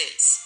deles.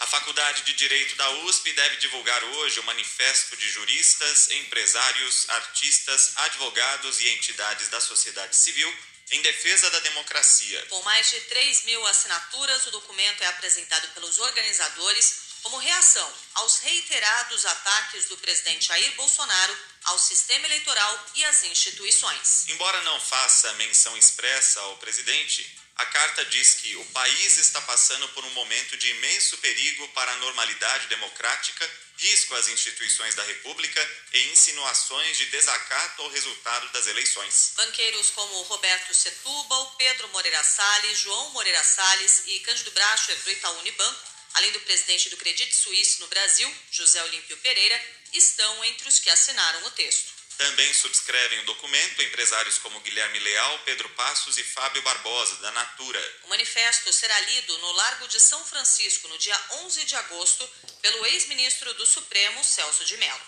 A Faculdade de Direito da USP deve divulgar hoje o manifesto de juristas, empresários, artistas, advogados e entidades da sociedade civil em defesa da democracia. Com mais de 3 mil assinaturas, o documento é apresentado pelos organizadores como reação aos reiterados ataques do presidente Jair Bolsonaro ao sistema eleitoral e às instituições. Embora não faça menção expressa ao presidente, a carta diz que o país está passando por um momento de imenso perigo para a normalidade democrática, risco às instituições da República e insinuações de desacato ao resultado das eleições. Banqueiros como Roberto Setúbal, Pedro Moreira Salles, João Moreira Salles e Cândido Bracher do Itaú Unibanco além do presidente do Credit Suisse no Brasil, José Olímpio Pereira, estão entre os que assinaram o texto. Também subscrevem o documento empresários como Guilherme Leal, Pedro Passos e Fábio Barbosa, da Natura. O manifesto será lido no Largo de São Francisco no dia 11 de agosto pelo ex-ministro do Supremo, Celso de Mello.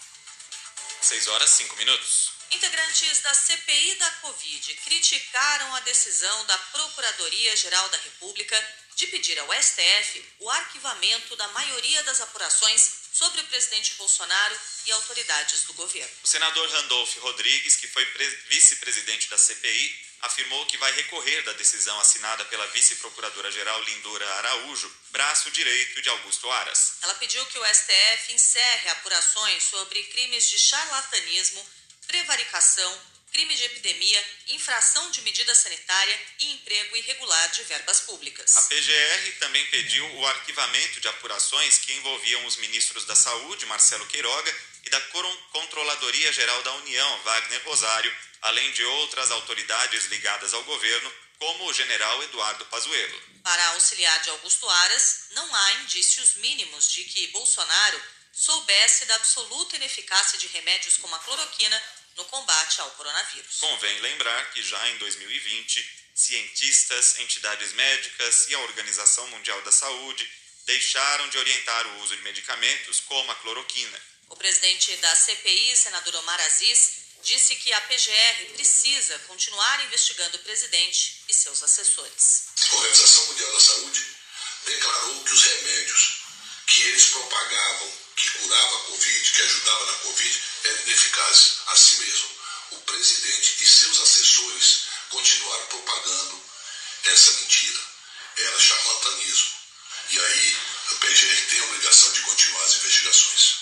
6 horas 5 minutos. Integrantes da CPI da Covid criticaram a decisão da Procuradoria-Geral da República de pedir ao STF o arquivamento da maioria das apurações sobre o presidente Bolsonaro e autoridades do governo. O senador Randolph Rodrigues, que foi vice-presidente da CPI, afirmou que vai recorrer da decisão assinada pela vice-procuradora-geral Lindora Araújo, braço direito de Augusto Aras. Ela pediu que o STF encerre apurações sobre crimes de charlatanismo, prevaricação, crime de epidemia, infração de medida sanitária e emprego irregular de verbas públicas. A PGR também pediu o arquivamento de apurações que envolviam os ministros da Saúde, Marcelo Queiroga, e da Controladoria Geral da União, Wagner Rosário, além de outras autoridades ligadas ao governo, como o general Eduardo Pazuello. Para auxiliar de Augusto Aras, não há indícios mínimos de que Bolsonaro soubesse da absoluta ineficácia de remédios como a cloroquina no combate ao coronavírus. Convém lembrar que já em 2020, cientistas, entidades médicas e a Organização Mundial da Saúde deixaram de orientar o uso de medicamentos como a cloroquina. O presidente da CPI, senador Omar Aziz, disse que a PGR precisa continuar investigando o presidente e seus assessores. A Organização Mundial da Saúde declarou que os remédios que eles propagavam, que curava a Covid, que ajudava na Covid, eram ineficazes. Assim mesmo, o presidente e seus assessores continuaram propagando essa mentira. Era charlatanismo. E aí, a PGR tem a obrigação de continuar as investigações.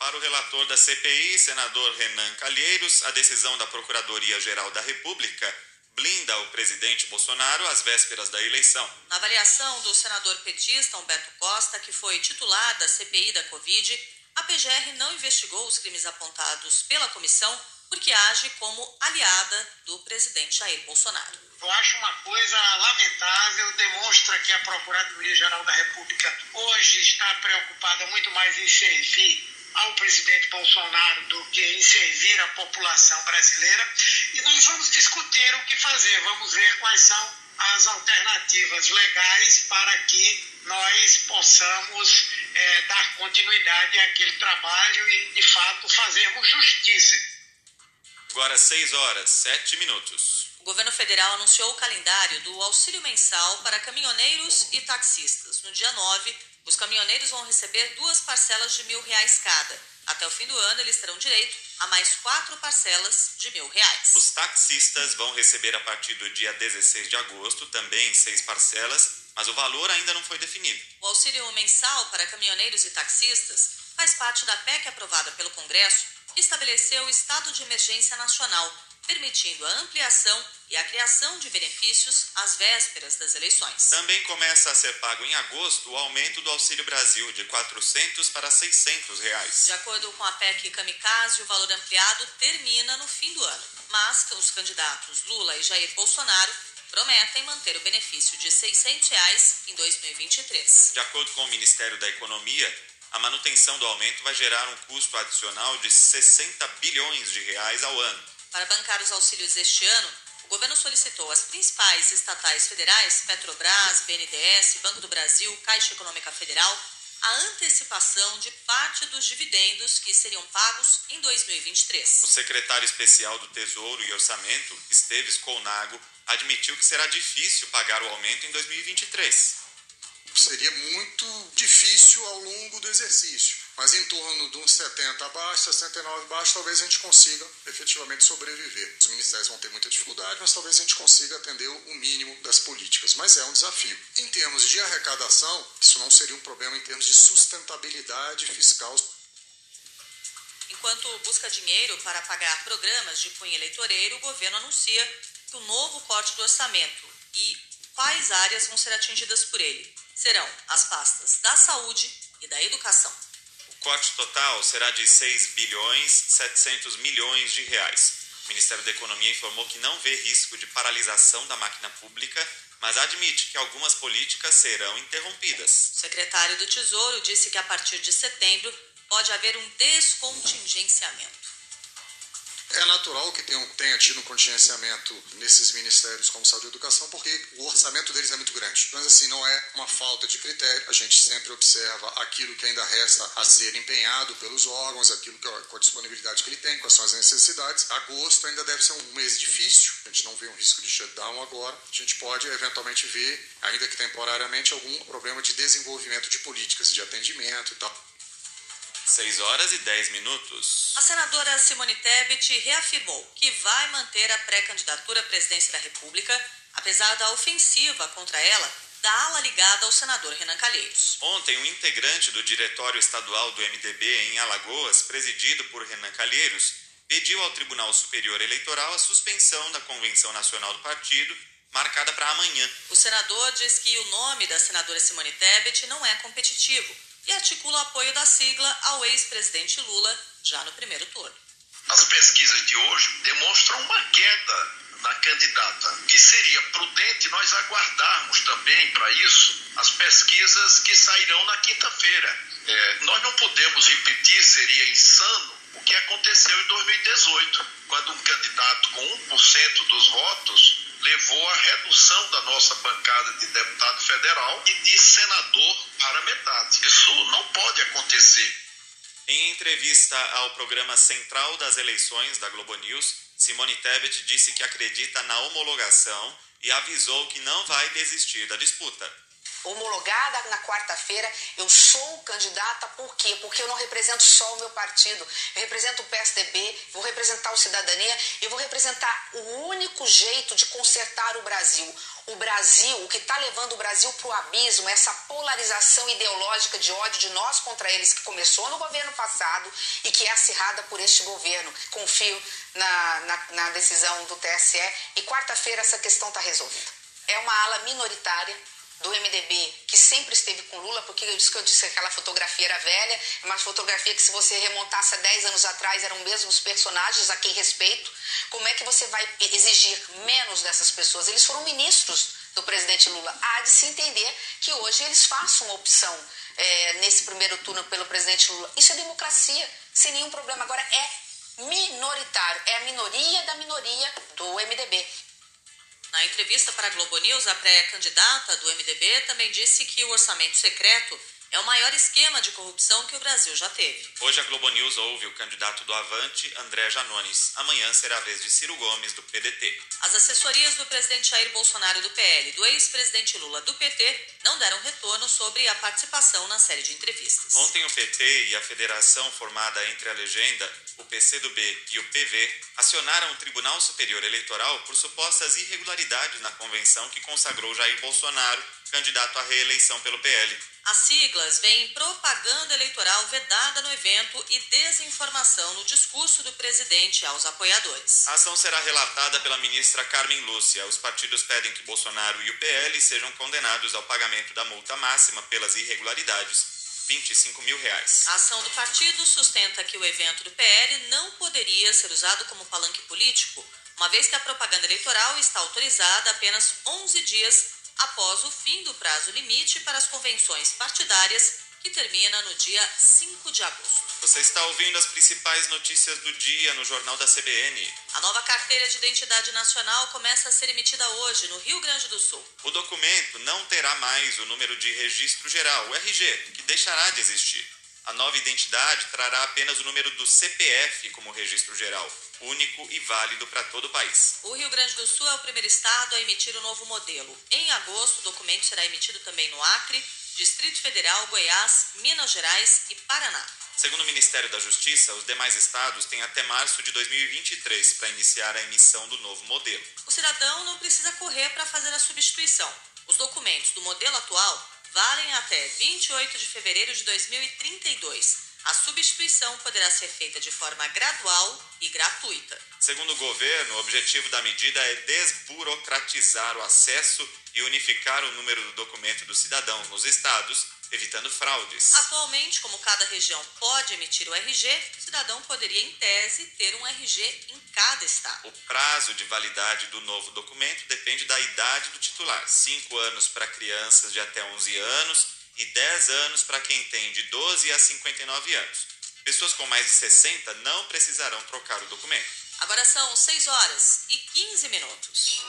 Para o relator da CPI, senador Renan Calheiros, a decisão da Procuradoria-Geral da República blinda o presidente Bolsonaro às vésperas da eleição. Na avaliação do senador petista Humberto Costa, que foi titular da CPI da Covid, a PGR não investigou os crimes apontados pela comissão porque age como aliada do presidente Jair Bolsonaro. Eu acho uma coisa lamentável, demonstra que a Procuradoria-Geral da República hoje está preocupada muito mais em servir ao presidente Bolsonaro do que em servir a população brasileira. E nós vamos discutir o que fazer, vamos ver quais são as alternativas legais para que nós possamos é, dar continuidade àquele trabalho e, de fato, fazermos justiça. Agora 6 horas, 7 minutos. O governo federal anunciou o calendário do auxílio mensal para caminhoneiros e taxistas. No dia 9, os caminhoneiros vão receber duas parcelas de mil reais cada. Até o fim do ano, eles terão direito a mais quatro parcelas de mil reais. Os taxistas vão receber a partir do dia 16 de agosto também seis parcelas, mas o valor ainda não foi definido. O auxílio mensal para caminhoneiros e taxistas faz parte da PEC aprovada pelo Congresso, que estabeleceu o estado de emergência nacional permitindo a ampliação e a criação de benefícios às vésperas das eleições. Também começa a ser pago em agosto o aumento do Auxílio Brasil de 400 para 600 reais. De acordo com a PEC Kamikaze, o valor ampliado termina no fim do ano, mas os candidatos Lula e Jair Bolsonaro prometem manter o benefício de 600 reais em 2023. De acordo com o Ministério da Economia, a manutenção do aumento vai gerar um custo adicional de 60 bilhões de reais ao ano. Para bancar os auxílios este ano, o governo solicitou às principais estatais federais, Petrobras, BNDES, Banco do Brasil, Caixa Econômica Federal, a antecipação de parte dos dividendos que seriam pagos em 2023. O secretário especial do Tesouro e Orçamento, Esteves Colnago, admitiu que será difícil pagar o aumento em 2023. Seria muito difícil ao longo do exercício, mas em torno de uns 70 abaixo, 69 abaixo, talvez a gente consiga efetivamente sobreviver. Os ministérios vão ter muita dificuldade, mas talvez a gente consiga atender o mínimo das políticas, mas é um desafio. Em termos de arrecadação, isso não seria um problema em termos de sustentabilidade fiscal. Enquanto busca dinheiro para pagar programas de cunho eleitoreiro, o governo anuncia que o novo corte do orçamento e quais áreas vão ser atingidas por ele serão as pastas da saúde e da educação. Corte total será de 6 bilhões 700 milhões de reais. O Ministério da Economia informou que não vê risco de paralisação da máquina pública, mas admite que algumas políticas serão interrompidas. O secretário do Tesouro disse que a partir de setembro pode haver um descontingenciamento. É natural que tenham, tenha tido um contingenciamento nesses ministérios como saúde e educação, porque o orçamento deles é muito grande. Mas assim, não é uma falta de critério, a gente sempre observa aquilo que ainda resta a ser empenhado pelos órgãos, aquilo que, com a disponibilidade que ele tem, quais são as necessidades. Agosto ainda deve ser um mês difícil, a gente não vê um risco de shutdown agora. A gente pode eventualmente ver, ainda que temporariamente, algum problema de desenvolvimento de políticas, de atendimento e tal. 6 horas e 10 minutos. A senadora Simone Tebet reafirmou que vai manter a pré-candidatura à presidência da República, apesar da ofensiva contra ela da ala ligada ao senador Renan Calheiros. Ontem, um integrante do Diretório Estadual do MDB em Alagoas, presidido por Renan Calheiros, pediu ao Tribunal Superior Eleitoral a suspensão da Convenção Nacional do Partido, marcada para amanhã. O senador diz que o nome da senadora Simone Tebet não é competitivo e articula apoio da sigla ao ex-presidente Lula já no primeiro turno. As pesquisas de hoje demonstram uma queda na candidata, que seria prudente nós aguardarmos também para isso as pesquisas que sairão na quinta-feira. É, nós não podemos repetir, seria insano, o que aconteceu em 2018, quando um candidato com 1% dos votos redução da nossa bancada de deputado federal e de senador para metade. Isso não pode acontecer. Em entrevista ao programa Central das Eleições da Globo News, Simone Tebet disse que acredita na homologação e avisou que não vai desistir da disputa homologada na quarta-feira, eu sou candidata por quê? Porque eu não represento só o meu partido, eu represento o PSDB, vou representar o Cidadania e vou representar o único jeito de consertar o Brasil. O Brasil, o que está levando o Brasil para o abismo, essa polarização ideológica de ódio de nós contra eles, que começou no governo passado e que é acirrada por este governo. Confio na, na, na decisão do TSE e quarta-feira essa questão está resolvida. É uma ala minoritária do MDB, que sempre esteve com Lula, porque eu disse que eu disse que aquela fotografia era velha, é uma fotografia que se você remontasse a 10 anos atrás eram mesmos personagens a quem respeito. Como é que você vai exigir menos dessas pessoas? Eles foram ministros do presidente Lula. Há de se entender que hoje eles façam uma opção é, nesse primeiro turno pelo presidente Lula. Isso é democracia, sem nenhum problema. Agora é minoritário, é a minoria da minoria do MDB. Na entrevista para a Globo News, a pré-candidata do MDB também disse que o orçamento secreto é o maior esquema de corrupção que o Brasil já teve. Hoje a Globo News ouve o candidato do Avante, André Janones. Amanhã será a vez de Ciro Gomes, do PDT. As assessorias do presidente Jair Bolsonaro do PL e do ex-presidente Lula do PT não deram retorno sobre a participação na série de entrevistas. Ontem o PT e a federação formada entre a legenda, o PCdoB e o PV acionaram o Tribunal Superior Eleitoral por supostas irregularidades na convenção que consagrou Jair Bolsonaro candidato à reeleição pelo PL. As siglas veem propaganda eleitoral vedada no evento e desinformação no discurso do presidente aos apoiadores. A ação será relatada pela ministra Carmen Lúcia. Os partidos pedem que Bolsonaro e o PL sejam condenados ao pagamento da multa máxima pelas irregularidades. 25 mil reais. A ação do partido sustenta que o evento do PL não poderia ser usado como palanque político, uma vez que a propaganda eleitoral está autorizada apenas 11 dias após o fim do prazo limite para as convenções partidárias, que termina no dia 5 de agosto. Você está ouvindo as principais notícias do dia no Jornal da CBN. A nova carteira de identidade nacional começa a ser emitida hoje no Rio Grande do Sul. O documento não terá mais o número de registro geral, o RG, que deixará de existir. A nova identidade trará apenas o número do CPF como registro geral, único e válido para todo o país. O Rio Grande do Sul é o primeiro estado a emitir o novo modelo. Em agosto, o documento será emitido também no Acre, Distrito Federal, Goiás, Minas Gerais e Paraná. Segundo o Ministério da Justiça, os demais estados têm até março de 2023 para iniciar a emissão do novo modelo. O cidadão não precisa correr para fazer a substituição. Os documentos do modelo atual valem até 28 de fevereiro de 2032. A substituição poderá ser feita de forma gradual e gratuita. Segundo o governo, o objetivo da medida é desburocratizar o acesso e unificar o número do documento dos cidadãos nos estados, evitando fraudes. Atualmente, como cada região pode emitir o RG, o cidadão poderia, em tese, ter um RG em cada estado. O prazo de validade do novo documento depende da idade do titular: 5 anos para crianças de até 11 anos e 10 anos para quem tem de 12 a 59 anos. Pessoas com mais de 60 não precisarão trocar o documento. Agora são 6 horas e 15 minutos.